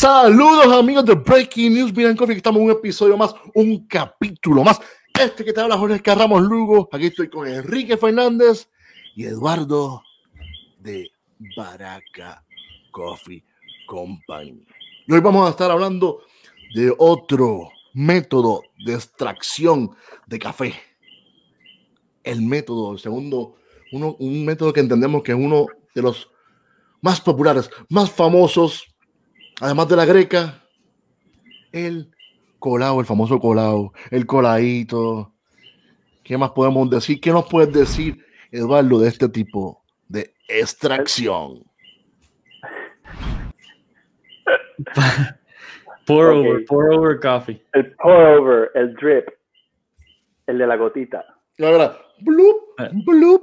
Saludos amigos de Breaking News Miran Coffee, estamos en un episodio más, un capítulo más. Este que te habla Jorge Carramos Lugo, aquí estoy con Enrique Fernández y Eduardo de Baraca Coffee Company. Y hoy vamos a estar hablando de otro método de extracción de café. El método, el segundo, uno, un método que entendemos que es uno de los más populares, más famosos, además de la greca, el colado, el famoso colado, el coladito. ¿Qué más podemos decir? ¿Qué nos puedes decir, Eduardo, de este tipo de extracción? pour over, pour over coffee. El pour over, el drip, el de la gotita. Ahora, bloop, Eh. bloop.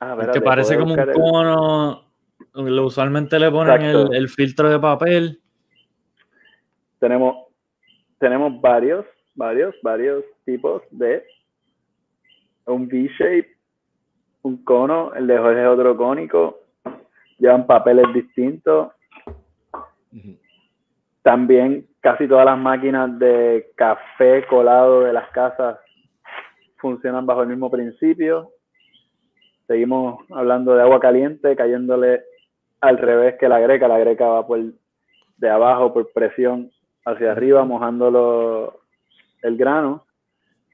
Ah, que espérate, parece como un cono. Lo- Usualmente le ponen el, el filtro de papel. Tenemos, tenemos varios, varios, varios tipos de un V-shape, un cono, el de Jorge es otro cónico, llevan papeles distintos. También casi todas las máquinas de café colado de las casas funcionan bajo el mismo principio. Seguimos hablando de agua caliente, cayéndole al revés que la greca. La greca va por de abajo por presión hacia arriba, mojándolo el grano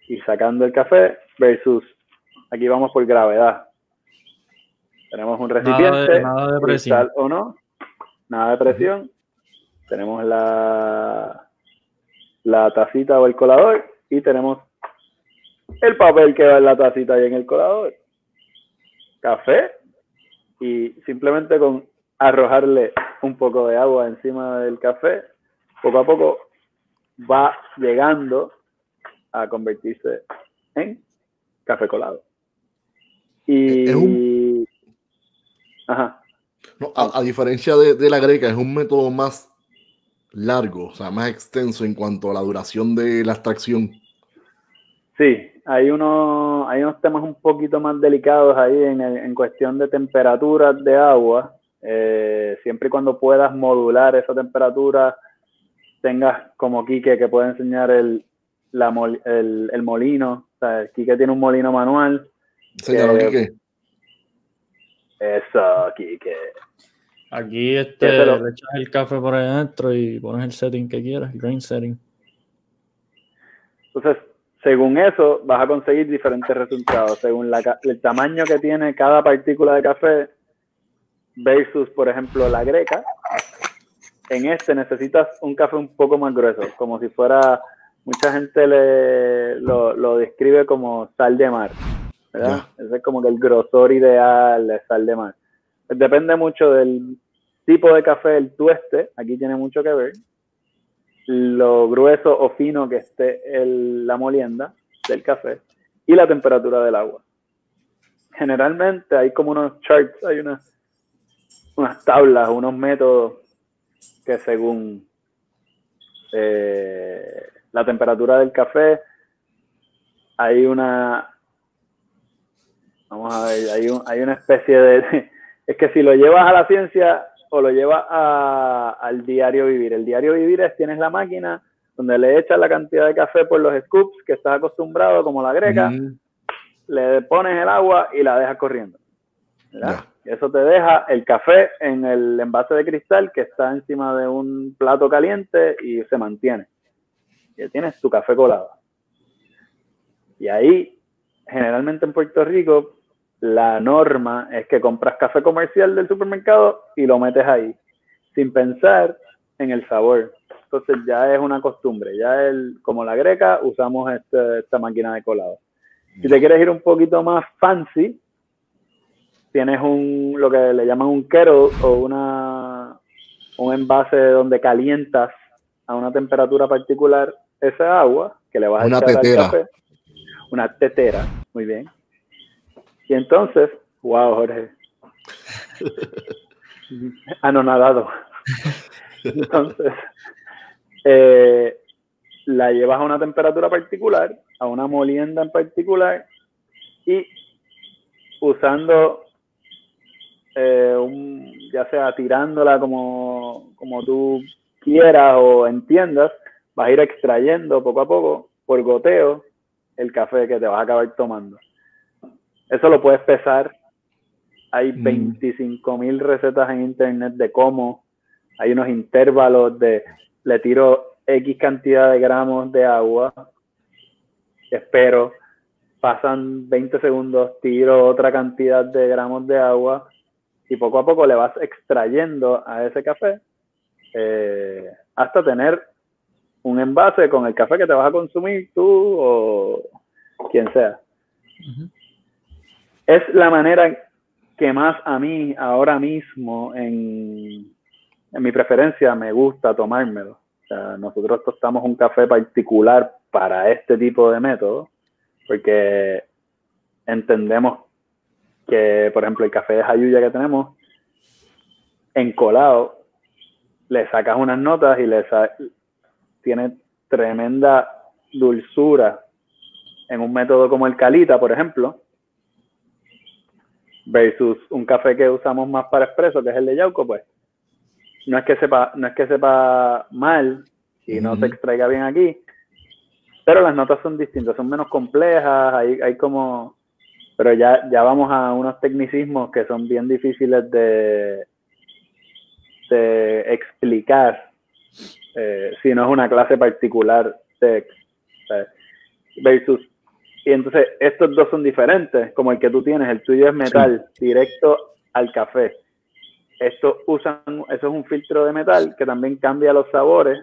y sacando el café versus aquí vamos por gravedad. Tenemos un recipiente, nada de presión. cristal o no, nada de presión. Tenemos la, la tacita o el colador y tenemos el papel que va en la tacita y en el colador. Café y simplemente con arrojarle un poco de agua encima del café, poco a poco va llegando a convertirse en café colado. Y... Es un- Ajá. No, a, a diferencia de, de la greca, es un método más largo, o sea, más extenso en cuanto a la duración de la extracción. Sí, hay, unos, hay unos temas un poquito más delicados ahí en, el- en cuestión de temperaturas de agua. Eh, siempre y cuando puedas modular esa temperatura, tengas como Quique que puede enseñar el, la mol- el, el molino. O sea, Quique tiene un molino manual. Señor Eh, Quique. Eso, Quique. Aquí este, le echas el café por ahí adentro y pones el setting que quieras, el grain setting. Entonces, según eso, vas a conseguir diferentes resultados, según la el tamaño que tiene cada partícula de café versus, por ejemplo, la greca. En este necesitas un café un poco más grueso, como si fuera, mucha gente le, lo, lo describe como sal de mar, ¿verdad? Ese es como que el grosor ideal de sal de mar. Depende mucho del tipo de café, el tueste, aquí tiene mucho que ver, lo grueso o fino que esté el- la molienda del café y la temperatura del agua. Generalmente hay como unos charts, hay unas, unas tablas, unos métodos que según eh, la temperatura del café hay una vamos a ver, hay, un- hay una especie de es que si lo llevas a la ciencia o lo llevas a- al diario vivir. El diario vivir es tienes la máquina donde le echas la cantidad de café por los scoops que estás acostumbrado, como la greca, Mm, le pones el agua y la dejas corriendo. ¿verdad? Eso te deja el café en el envase de cristal que está encima de un plato caliente y se mantiene. Y tienes tu café colado. Y ahí, generalmente en Puerto Rico, la norma es que compras café comercial del supermercado y lo metes ahí, sin pensar en el sabor. Entonces ya es una costumbre, ya el, como la greca usamos este- esta máquina de colado. Si te quieres ir un poquito más fancy, tienes un lo que le llaman un kettle o una un envase donde calientas a una temperatura particular esa agua que le vas a Una echar tetera. al café. Una tetera, muy bien. Y entonces, wow, Jorge. Anonadado. Entonces, eh, la llevas a una temperatura particular, a una molienda en particular, y usando eh, un, ya sea tirándola como, como tú quieras o entiendas, vas a ir extrayendo poco a poco, por goteo, el café que te vas a acabar tomando. Eso lo puedes pesar. Hay 25 mil recetas en internet de cómo. Hay unos intervalos de le tiro X cantidad de gramos de agua, espero, pasan 20 segundos, tiro otra cantidad de gramos de agua y poco a poco le vas extrayendo a ese café eh, hasta tener un envase con el café que te vas a consumir tú o quien sea. Es la manera que más a mí ahora mismo en, en mi preferencia me gusta tomármelo. O sea, nosotros tostamos un café particular para este tipo de método porque entendemos que, por ejemplo, el café de Jayuya que tenemos, encolado, le sacas unas notas y le tiene tremenda dulzura en un método como el Calita, por ejemplo, versus un café que usamos más para expreso, que es el de Yauco, pues no es que sepa, no es que sepa mal y no se extraiga bien aquí, pero las notas son distintas, son menos complejas, hay, hay como, pero ya, ya vamos a unos tecnicismos que son bien difíciles de, de explicar eh, si no es una clase particular de versus y entonces estos dos son diferentes, como el que tú tienes, el tuyo es metal, directo al café. Esto usan, eso es un filtro de metal que también cambia los sabores,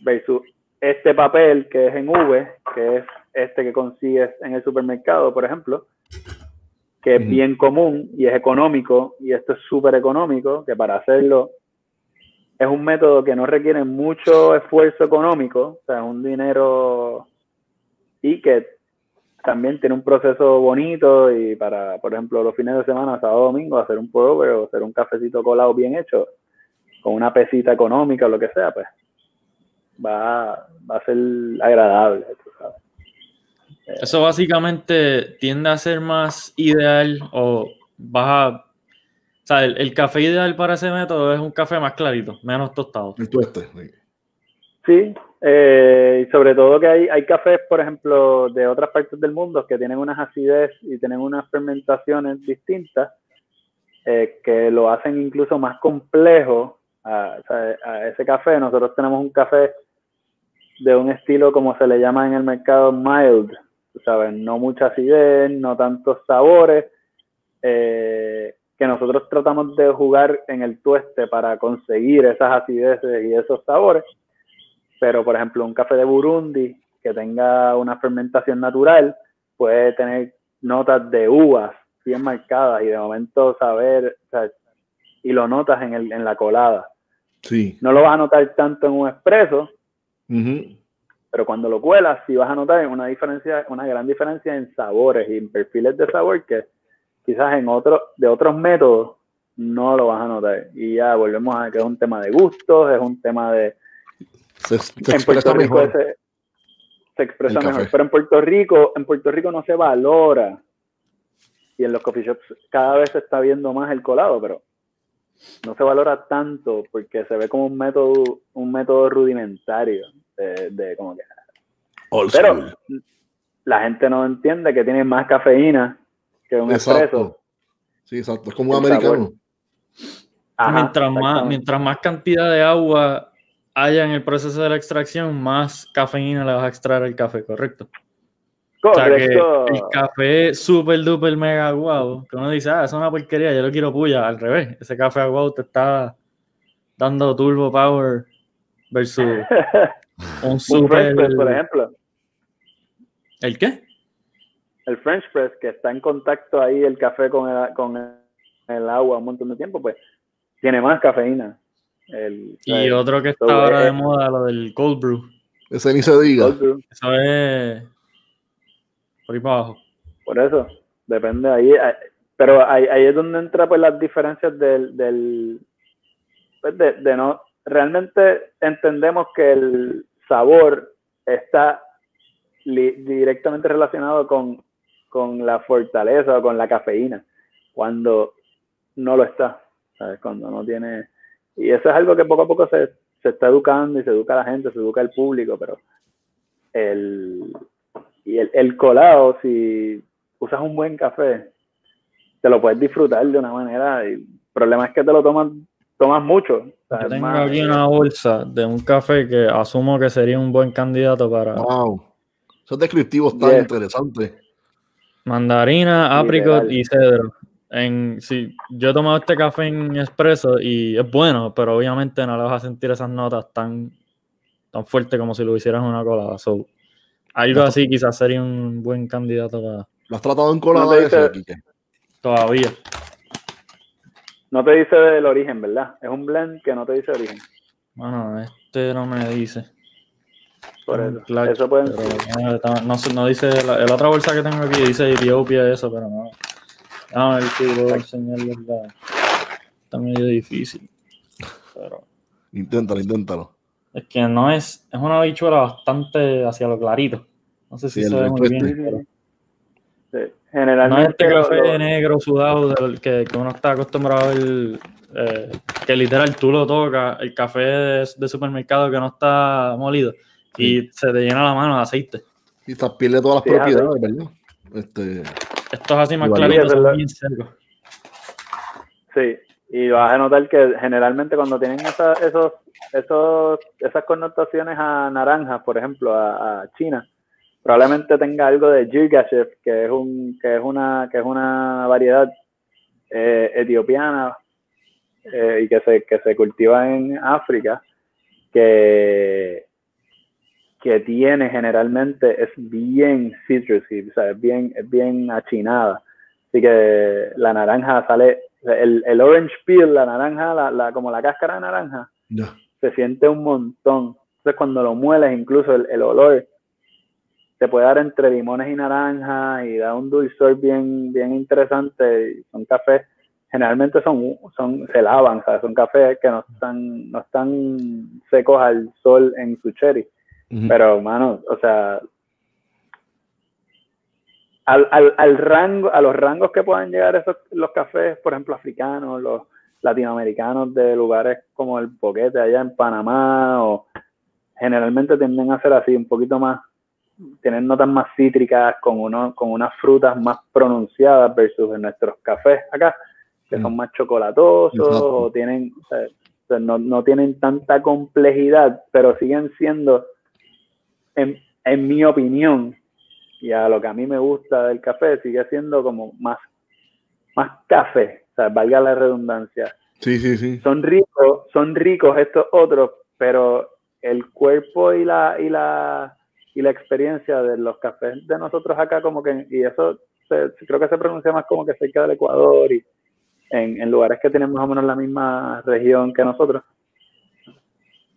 versus este papel que es en V, que es este que consigues en el supermercado, por ejemplo, que es bien común y es económico, y esto es súper económico, que para hacerlo es un método que no requiere mucho esfuerzo económico, o sea, un dinero y que también tiene un proceso bonito y para, por ejemplo, los fines de semana, sábado, domingo, hacer un pour o hacer un cafecito colado bien hecho, con una pesita económica o lo que sea, pues va, va a ser agradable. Eso básicamente tiende a ser más ideal o vas a... O sea, el, café ideal para ese método es un café más clarito, menos tostado. El tueste. Sí, eh, y sobre todo que hay, hay cafés, por ejemplo, de otras partes del mundo que tienen unas acidez y tienen unas fermentaciones distintas eh, que lo hacen incluso más complejo a, a, ese café. Nosotros tenemos un café de un estilo como se le llama en el mercado mild, ¿sabes? No mucha acidez, no tantos sabores, eh, que nosotros tratamos de jugar en el tueste para conseguir esas acideces y esos sabores. Pero, por ejemplo, un café de Burundi que tenga una fermentación natural puede tener notas de uvas bien marcadas y de momento saber, y lo notas en, el, en la colada. Sí. No lo vas a notar tanto en un expreso, pero cuando lo cuelas, sí vas a notar una diferencia, una gran diferencia en sabores y en perfiles de sabor que quizás en otros, de otros métodos no lo vas a notar. Y ya volvemos a que es un tema de gustos, es un tema de. Se, expresa mejor. Se, expresa mejor. Pero en Puerto Rico, en Puerto Rico no se valora. Y en los coffee shops cada vez se está viendo más el colado, pero no se valora tanto porque se ve como un método, un método rudimentario de, como que... pero la gente no entiende que tiene más cafeína que un expreso. Sí, exacto. Es como un americano. mientras, más, mientras más cantidad de agua haya en el proceso de la extracción, más cafeína le vas a extraer al café, ¿correcto? Correcto. el café super duper mega guau, que uno dice, ah, eso es una porquería, yo lo quiero puya, al revés, ese café guau te está dando turbo power versus un super... French press, por ejemplo. ¿El qué? El French press, que está en contacto ahí el café con el, con el agua un montón de tiempo, pues tiene más cafeína. y otro que está ahora de moda, lo del cold brew. Ese ni se diga. Eso es por eso, depende ahí. Eh, pero ahí, ahí es donde entra pues las diferencias del, del pues de, no, realmente entendemos que el sabor está directamente relacionado con, con la fortaleza o con la cafeína. Cuando no lo está, ¿sabes? Cuando no tiene... Y eso es algo que poco a poco se, se está educando y se educa a la gente, se educa al público, pero el, y el, el colado, si usas un buen café, te lo puedes disfrutar de una manera. Y el problema es que te lo tomas, tomas mucho. Yo tengo aquí una bolsa de un café que asumo que sería un buen candidato para. Wow. Esos descriptivos tan interesantes. Mandarina, apricot y cedro. En, sí, yo he tomado este café en espresso y es bueno, pero obviamente no le vas a sentir esas notas tan, tan fuertes como si lo hicieras en una colada. So, algo así quizás sería un buen candidato para. ¿Lo has tratado en colada ese, Todavía. No te dice el origen, ¿verdad? Es un blend que no te dice origen. Bueno, este no me dice. Por eso. eso puede no, no, dice. La, otra bolsa que tengo aquí dice Etiopía, eso, pero no. A ver si puedo enseñarles la. Está medio difícil. Pero. Inténtalo, inténtalo. Es que no es. Es una bichuela bastante hacia lo clarito. No sé si se ve muy bien. Pero... Sí. Generalmente. No es este café negro sudado del que, uno está acostumbrado a ver. Eh, que literal tú lo tocas, el café de, supermercado que no está molido y se te llena la mano de aceite. Y te pierde todas las propiedades, ¿verdad? Este... Esto es así más clarito, bien Sí, y vas a notar que generalmente cuando tienen esos, esos, esas connotaciones a naranjas, por ejemplo, a, a China, probablemente tenga algo de Jirgashev, que es un que es una que es una variedad eh, etiopiana eh, y que se, que se cultiva en África que que tiene generalmente es bien citrusy, o sea, es bien es bien achinada. Así que la naranja sale el, el orange peel, la naranja, la, la, como la cáscara de naranja, se siente un montón. Entonces cuando lo mueles, incluso el, el olor te puede dar entre limones y naranjas y da un dulzor bien, bien interesante. Son cafés, generalmente son, son, se lavan, ¿sabes? son cafés que no están, no están secos al sol en su cherry. Pero, mano, o sea, al, al, al, rango, a los rangos que puedan llegar esos, los cafés, por ejemplo, africanos, los latinoamericanos de lugares como el Boquete allá en Panamá, o generalmente tienden a ser así, un poquito más tienen notas más cítricas, con, uno, con unas frutas más pronunciadas versus en nuestros cafés acá, que son mm. más chocolatosos o tienen, no, no, tienen tanta complejidad, pero siguen siendo, en, en, mi opinión, y a lo que a mí me gusta del café, sigue siendo como más, más café, sea, valga la redundancia. Sí, sí, sí. Son ricos, son ricos estos otros, pero el cuerpo y la, y la y la experiencia de los cafés de nosotros acá, como que, y eso creo que se pronuncia más como que cerca del Ecuador y en, en, lugares que tienen más o menos la misma región que nosotros.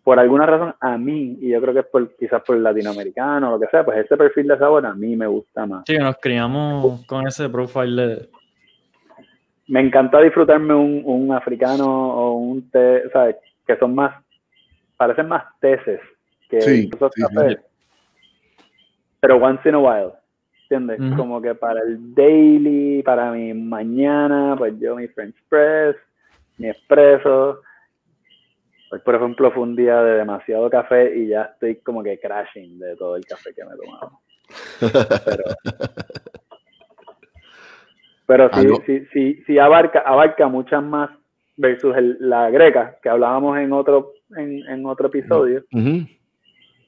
Por alguna razón, a mí, y yo creo que es por, quizás por latinoamericano o lo que sea, pues ese perfil de sabor a mí me gusta más. Sí, nos criamos con ese profile de... Me encanta disfrutarme un, un africano o un té, ¿sabes? Que son más, parecen más teces que sí, cafés pero once in a while, ¿entiendes? Como que para el daily, para mi mañana, pues yo mi French press, mi espresso. Hoy, por ejemplo, fue un día de demasiado café y ya estoy como que crashing de todo el café que me he tomado. Pero, pero sí, sí, sí, sí, abarca, abarca muchas más versus la greca que hablábamos en otro, en, en otro episodio.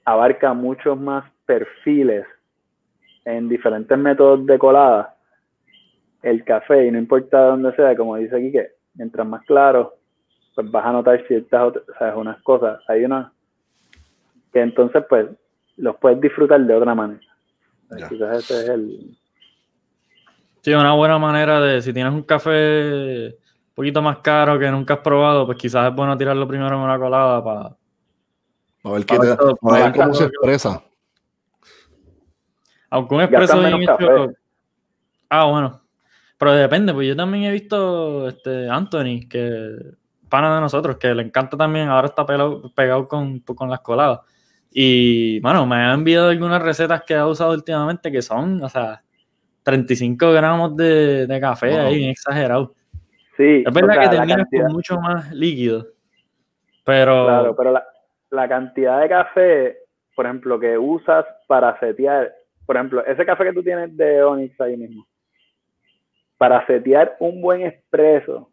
Abarca muchos más perfiles en diferentes métodos de colada el café y no importa dónde sea, como dice aquí, que mientras más claro, pues vas a notar ciertas otras, ¿sabes? unas cosas. Hay unas que entonces pues los puedes disfrutar de otra manera. Quizás ese es el... Sí, una buena manera de, si tienes un café un poquito más caro que nunca has probado, pues quizás es bueno tirarlo primero en una colada para... A ver, qué te, para ver cómo se expresa. Aunque un expreso bien hecho. Ah, bueno. Pero depende, pues yo también he visto este Anthony, que pana de nosotros, que le encanta también, ahora está pegado, con, con las coladas. Y bueno, me ha enviado algunas recetas que ha usado últimamente que son, o sea, 35 gramos de, de café ahí, exagerado. Sí, Es verdad o sea, que terminas cantidad- con mucho más líquido. Pero Claro, pero la, la cantidad de café, por ejemplo, que usas para setear, por ejemplo, ese café que tú tienes de Onyx ahí mismo, para setear un buen expreso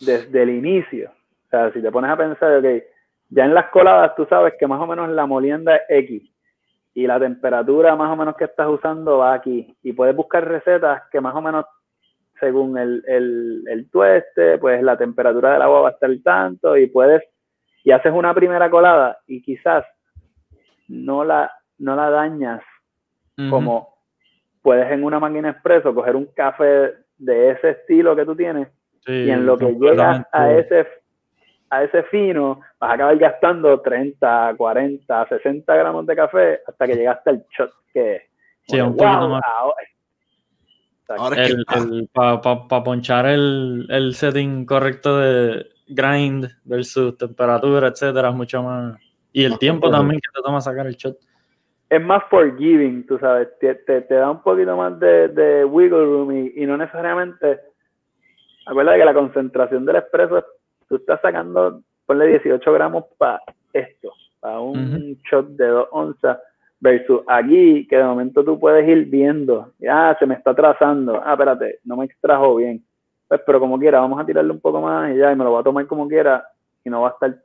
desde el inicio, o sea, si te pones a pensar, ok, ya en las coladas tú sabes que más o menos la molienda es X y la temperatura más o menos que estás usando va aquí. Y puedes buscar recetas que más o menos según el, el, el tueste, pues la temperatura del agua va a estar tanto y puedes, y haces una primera colada y quizás no la, no la dañas como puedes en una máquina expreso coger un café de ese estilo que tú tienes sí, y en lo que llegas a ese a ese fino vas a acabar gastando 30, 40, 60 gramos de café hasta que llegaste al shot que Sí, como un poquito wow, más. ahora- es que el, ah, el, para pa, pa ponchar el, el setting correcto de grind versus temperatura, etcétera, es mucho más. Y el Más tiempo también que te toma sacar el shot. es más forgiving, tú sabes, te, te, te da un poquito más de, de wiggle room y, y no necesariamente, acuérdate que la concentración del espresso, es- tú estás sacando, ponle 18 gramos para esto, para un shot de 2 onzas, versus aquí, que de momento tú puedes ir viendo, ah, se me está trazando, ah, espérate, no me extrajo bien, pues, pero como quiera, vamos a tirarle un poco más y ya, y me lo voy a tomar como quiera, y no va a estar,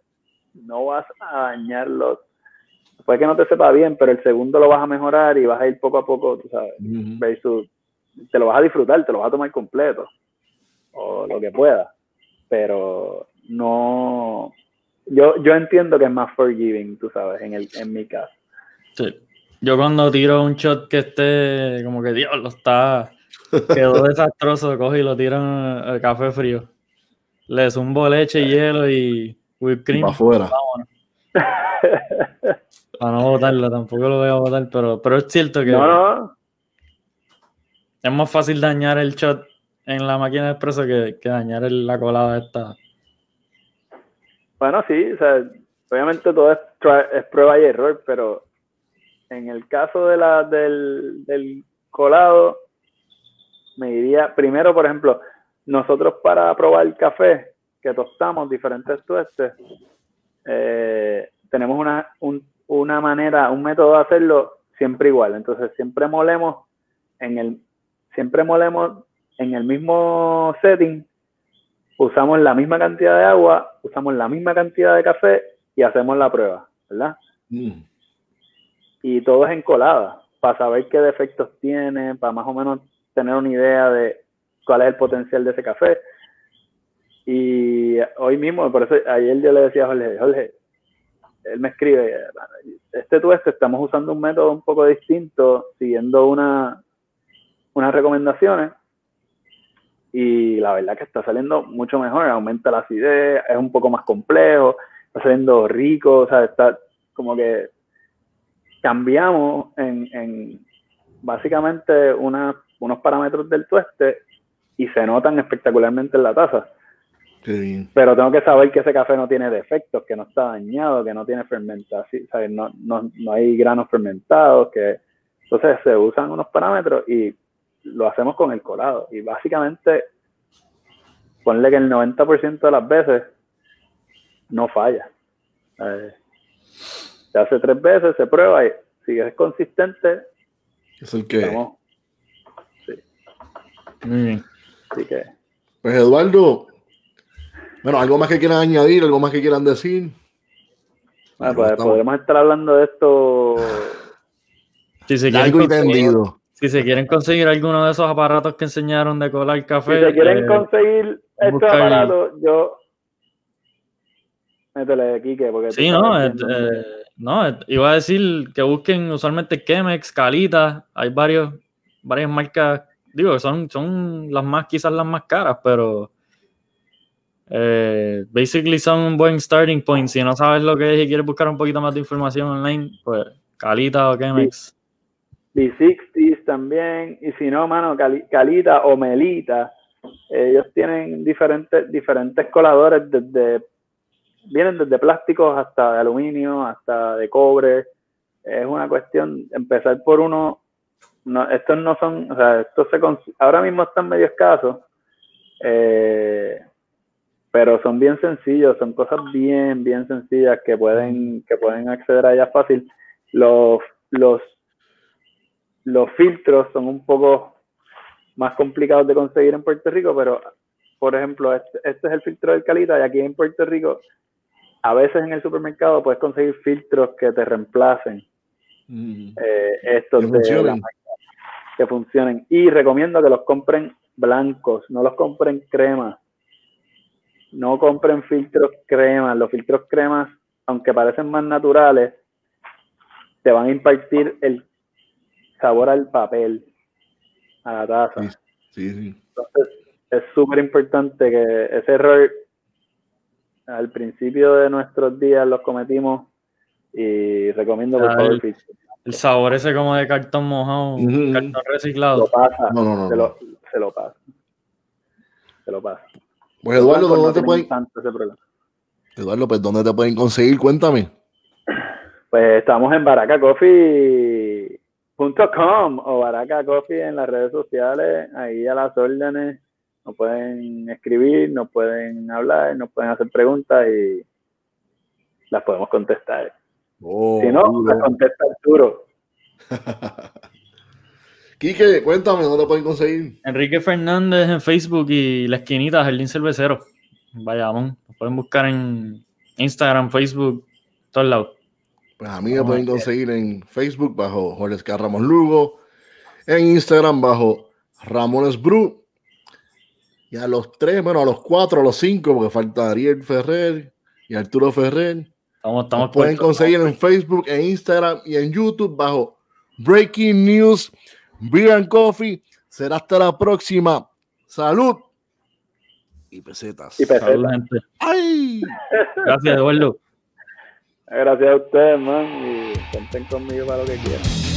no vas a dañarlo. Puede que no te sepa bien, pero el segundo lo vas a mejorar y vas a ir poco a poco, tú sabes, ujú. versus te lo vas a disfrutar, te lo vas a tomar completo o lo que puedas, pero no, yo, yo entiendo que es más forgiving, tú sabes, en, el, en mi caso. Sí. Yo cuando tiro un shot que esté como que diablo está quedó desastroso, cojo y lo tiro en el café frío. Le zumbo leche y hielo y whipped cream. para afuera. Para no botarlo, tampoco lo voy a botar, pero, pero es cierto que No, no, es más fácil dañar el shot en la máquina de expreso que, que dañar el- la colada esta. Bueno, sí, o sea, obviamente todo es, prueba y error, pero en el caso de la, del, del colado, me diría, primero, por ejemplo, nosotros para probar el café que tostamos diferentes tuestes, eh, tenemos una, un- una manera, un método de hacerlo siempre igual. Entonces, siempre molemos en el, siempre molemos en el mismo setting, usamos la misma cantidad de agua, usamos la misma cantidad de café y hacemos la prueba, ¿verdad? Mm. y todo es en colada, para saber qué defectos tiene, para más o menos tener una idea de cuál es el potencial de ese café. Y hoy mismo, por eso ayer yo le decía a Jorge, Jorge, él me escribe, este tueste estamos usando un método un poco distinto, siguiendo una, unas recomendaciones, y la verdad que está saliendo mucho mejor, aumenta la acidez, es un poco más complejo, está saliendo rico, o sea, está como que cambiamos en, en básicamente una- unos parámetros del tueste y se notan espectacularmente en la taza. Bien. Pero tengo que saber que ese café no tiene defectos, que no está dañado, que no tiene fermentación, ¿sabes? No, no, no hay granos fermentados, que entonces se usan unos parámetros y lo hacemos con el colado. Y básicamente, ponle que el 90% de las veces no falla. Eh, se hace tres veces, se prueba y si es consistente, Es el que. estamos. Muy bien. Así que Pues Eduardo, bueno, algo más que quieran añadir, algo más que quieran decir. bueno, pues, podremos estar hablando de esto. Si se, quieren largo y conseguir, tendido. Si se quieren conseguir alguno de esos aparatos que enseñaron de colar Si café, se quieren eh, conseguir estos aparatos, yo. Métele, Kike, porque. tú Sí, no, eh, eh, no, eh, iba a decir que busquen usualmente Chemex, Calita, hay varios, varias marcas, digo, son, son las más, quizás las más caras, pero eh, basically son un buen starting point. Si no sabes lo que es y quieres buscar un poquito más de información online, pues Calita o Chemex. B60s también, y si no, mano, Cali- Calita o Melita, ellos tienen diferentes, diferentes coladores desde, vienen desde plásticos hasta de aluminio, hasta de cobre, es una cuestión, empezar por uno, no, estos no son, o sea, estos se ahora mismo están medio escasos, Eh, pero son bien sencillos, son cosas bien, bien sencillas que pueden, que pueden acceder a ellas fácil. Los, los, los filtros son un poco más complicados de conseguir en Puerto Rico, pero por ejemplo, este, este es el filtro del Calita y aquí en Puerto Rico, a veces en el supermercado puedes conseguir filtros que te reemplacen Mm. eh, estos Que de la funcionen. marca, que funcionen. Y recomiendo que los compren blancos, no los compren cremas. No compren filtros cremas. Los filtros cremas, aunque parecen más naturales, te van a impartir el sabor al papel, a la taza. Sí. Sí, sí. Entonces, es súper importante que ese error al principio de nuestros días los cometimos y recomiendo por Ah, favor el-. El sabor ese como de cartón mojado, Ujú. cartón lo reciclado. pasa, No, no, no, se, no. lo, se lo pasa. Se lo pasa. Pues Eduardo, ¿dónde no te pueden. Eduardo, pues ¿dónde te pueden conseguir? Cuéntame. Pues estamos en baracacoffee.com o Baraca Coffee en las redes sociales, ahí a las órdenes. Nos pueden escribir, nos pueden hablar, nos pueden hacer preguntas y las podemos contestar. Oh, si no, duro. las contesta Arturo. Quique, cuéntame, ¿dónde te pueden conseguir? Enrique Fernández en Facebook y La Esquinita, Jardín Cervecero. Bayamón. Nos pueden buscar en Instagram, Facebook, todos lados. Pues a mí me pueden conseguir en Facebook bajo Jorge Ramos Lugo, en Instagram bajo Ramones Bru, y a los tres, bueno, a los cuatro, a los cinco, porque falta Ariel Ferrer y Arturo Ferrer. Estamos, estamos pueden puestos. conseguir en Facebook, en Instagram y en YouTube bajo Breaking News, Beer and Coffee. Será hasta la próxima. Salud y pesetas. Y peseta. Salud, gente. ¡Ay! Gracias, Eduardo. Gracias a ustedes, man, y cuenten conmigo para lo que quieran.